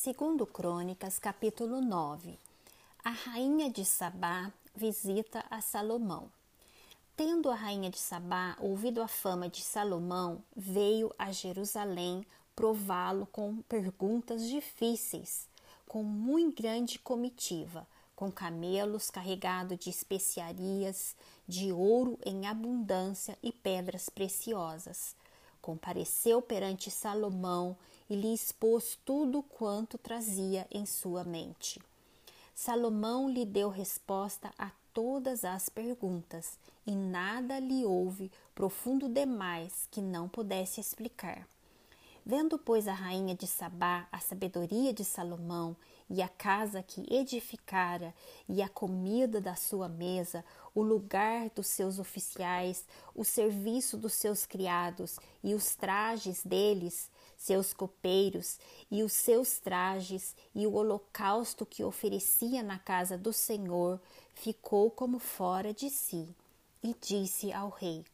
Segundo Crônicas, capítulo 9. A rainha de Sabá visita a Salomão. Tendo a rainha de Sabá ouvido a fama de Salomão, veio a Jerusalém prová-lo com perguntas difíceis, com muito grande comitiva, com camelos carregados de especiarias, de ouro em abundância e pedras preciosas. Compareceu perante Salomão e lhe expôs tudo quanto trazia em sua mente. Salomão lhe deu resposta a todas as perguntas, e nada lhe houve profundo demais que não pudesse explicar. Vendo, pois, a rainha de Sabá a sabedoria de Salomão e a casa que edificara e a comida da sua mesa, o lugar dos seus oficiais, o serviço dos seus criados e os trajes deles, seus copeiros e os seus trajes e o holocausto que oferecia na casa do Senhor, ficou como fora de si e disse ao rei: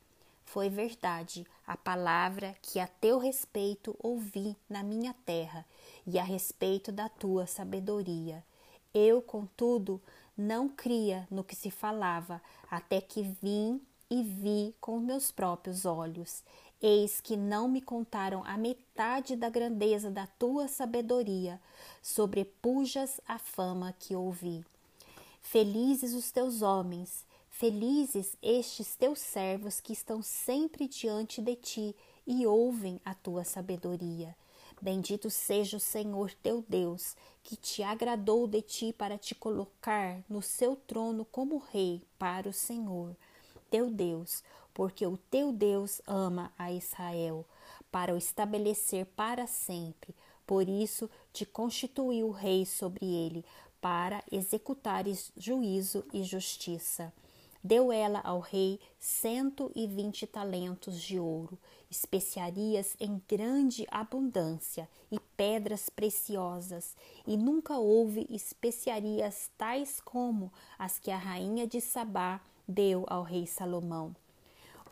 foi verdade a palavra que a teu respeito ouvi na minha terra e a respeito da tua sabedoria. Eu, contudo, não cria no que se falava, até que vim e vi com meus próprios olhos. Eis que não me contaram a metade da grandeza da tua sabedoria, sobrepujas a fama que ouvi. Felizes os teus homens Felizes estes teus servos que estão sempre diante de ti e ouvem a tua sabedoria. Bendito seja o Senhor teu Deus, que te agradou de ti para te colocar no seu trono como rei para o Senhor, teu Deus, porque o teu Deus ama a Israel, para o estabelecer para sempre. Por isso te constituiu rei sobre ele, para executares juízo e justiça. Deu ela ao rei cento e vinte talentos de ouro, especiarias em grande abundância e pedras preciosas, e nunca houve especiarias tais como as que a rainha de Sabá deu ao rei Salomão.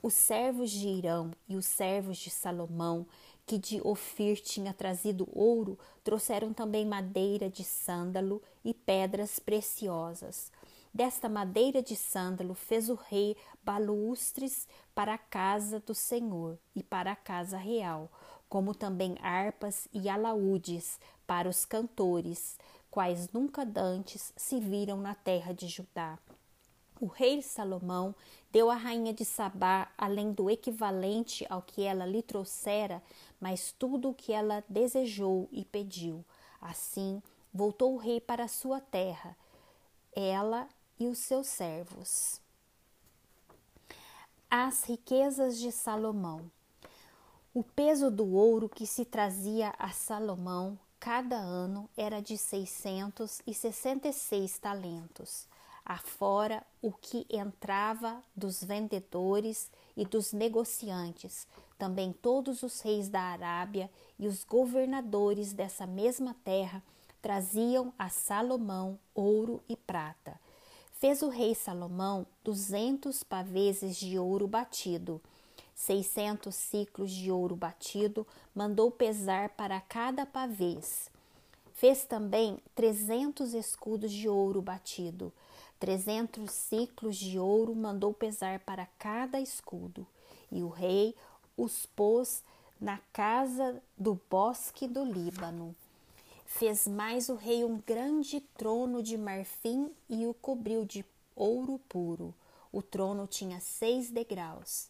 Os servos de Irão e os servos de Salomão, que de Ofir tinha trazido ouro, trouxeram também madeira de sândalo e pedras preciosas. Desta madeira de sândalo fez o rei balustres para a casa do Senhor e para a casa real, como também harpas e alaúdes para os cantores, quais nunca dantes se viram na terra de Judá. O rei Salomão deu à rainha de Sabá, além do equivalente ao que ela lhe trouxera, mas tudo o que ela desejou e pediu. Assim, voltou o rei para sua terra. Ela e os seus servos. As riquezas de Salomão. O peso do ouro que se trazia a Salomão cada ano era de 666 talentos, afora o que entrava dos vendedores e dos negociantes, também todos os reis da Arábia e os governadores dessa mesma terra traziam a Salomão ouro e prata Fez o rei Salomão duzentos paveses de ouro batido, seiscentos ciclos de ouro batido, mandou pesar para cada pavês. Fez também trezentos escudos de ouro batido, trezentos ciclos de ouro mandou pesar para cada escudo. E o rei os pôs na casa do bosque do Líbano. Fez mais o rei um grande trono de marfim e o cobriu de ouro puro. O trono tinha seis degraus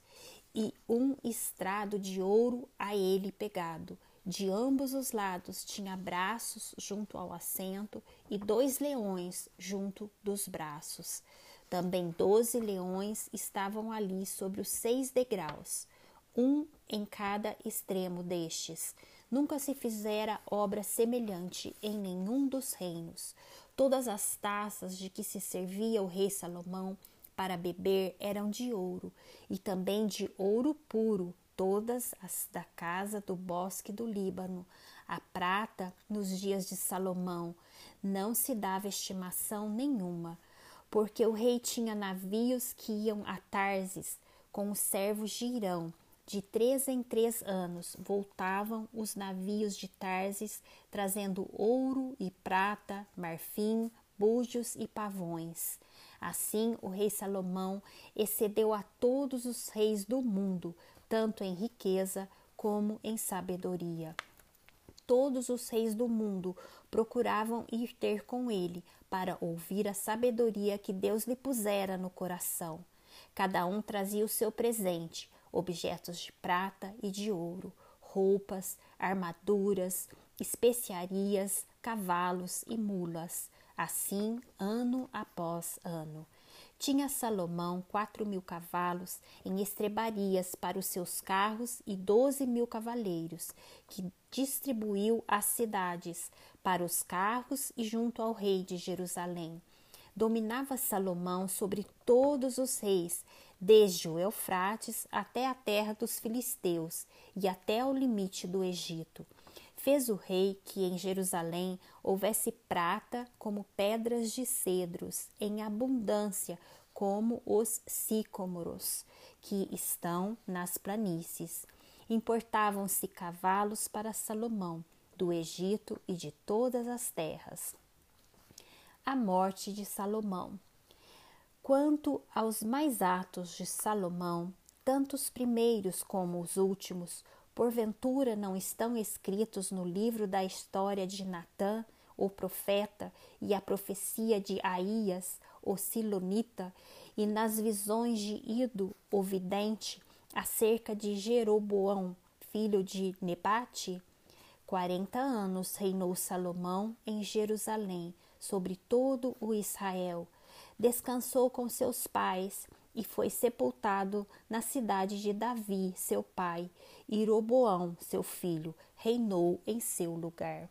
e um estrado de ouro a ele pegado. De ambos os lados tinha braços junto ao assento e dois leões junto dos braços. Também doze leões estavam ali sobre os seis degraus, um em cada extremo destes. Nunca se fizera obra semelhante em nenhum dos reinos. Todas as taças de que se servia o rei Salomão para beber eram de ouro, e também de ouro puro, todas as da casa do bosque do Líbano. A prata, nos dias de Salomão, não se dava estimação nenhuma, porque o rei tinha navios que iam a Tarsis com os servos de Irão De três em três anos voltavam os navios de Tarsis, trazendo ouro e prata, marfim, búzios e pavões. Assim, o rei Salomão excedeu a todos os reis do mundo, tanto em riqueza como em sabedoria. Todos os reis do mundo procuravam ir ter com ele para ouvir a sabedoria que Deus lhe pusera no coração. Cada um trazia o seu presente, objetos de prata e de ouro, roupas, armaduras, especiarias, cavalos e mulas, assim ano após ano. Tinha Salomão quatro mil cavalos em estrebarias para os seus carros e doze mil cavaleiros, que distribuiu às cidades para os carros e junto ao rei de Jerusalém. Dominava Salomão sobre todos os reis, desde o Eufrates até a terra dos filisteus e até o limite do Egito. Fez o rei que em Jerusalém houvesse prata como pedras de cedros, em abundância, como os sicômoros, que estão nas planícies. Importavam-se cavalos para Salomão, do Egito e de todas as terras. A morte de Salomão. Quanto aos mais atos de Salomão, tanto os primeiros como os últimos, porventura não estão escritos no livro da história de Natã, o profeta, e a profecia de Aías, o Silonita, e nas visões de Ido, o vidente, acerca de Jeroboão, filho de Nebate? Quarenta anos reinou Salomão em Jerusalém, sobre todo o Israel. Descansou com seus pais e foi sepultado na cidade de Davi, seu pai, e Roboão, seu filho, reinou em seu lugar.